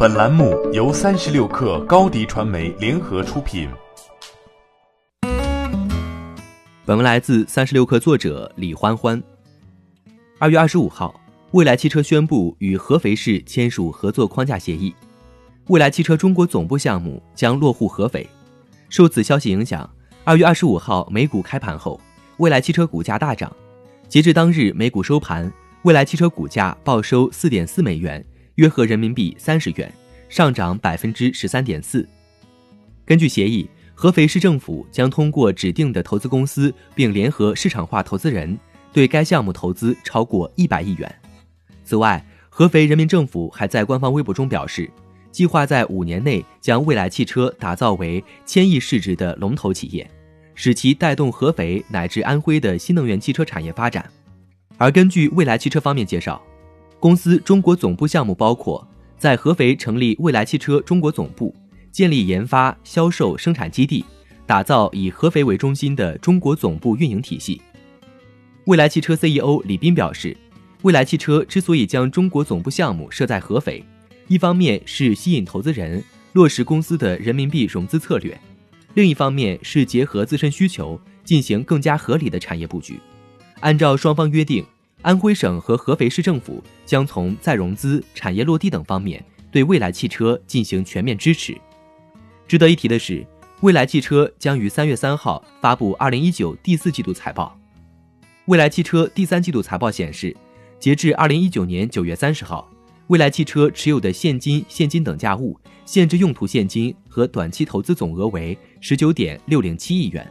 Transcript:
本栏目由三十六氪高低传媒联合出品。本文来自三十六氪作者李欢欢。二月二十五号，蔚来汽车宣布与合肥市签署合作框架协议，蔚来汽车中国总部项目将落户合肥。受此消息影响，二月二十五号美股开盘后，蔚来汽车股价大涨。截至当日美股收盘，蔚来汽车股价报收四点四美元，约合人民币三十元，上涨百分之十三点四。根据协议，合肥市政府将通过指定的投资公司，并联合市场化投资人，对该项目投资超过一百亿元。此外，合肥人民政府还在官方微博中表示，计划在五年内将蔚来汽车打造为千亿市值的龙头企业。使其带动合肥乃至安徽的新能源汽车产业发展。而根据蔚来汽车方面介绍，公司中国总部项目包括在合肥成立未来汽车中国总部，建立研发、销售、生产基地，打造以合肥为中心的中国总部运营体系。未来汽车 CEO 李斌表示，未来汽车之所以将中国总部项目设在合肥，一方面是吸引投资人，落实公司的人民币融资策略。另一方面是结合自身需求，进行更加合理的产业布局。按照双方约定，安徽省和合肥市政府将从再融资、产业落地等方面对蔚来汽车进行全面支持。值得一提的是，蔚来汽车将于三月三号发布二零一九第四季度财报。蔚来汽车第三季度财报显示，截至二零一九年九月三十号。蔚来汽车持有的现金、现金等价物、限制用途现金和短期投资总额为十九点六零七亿元。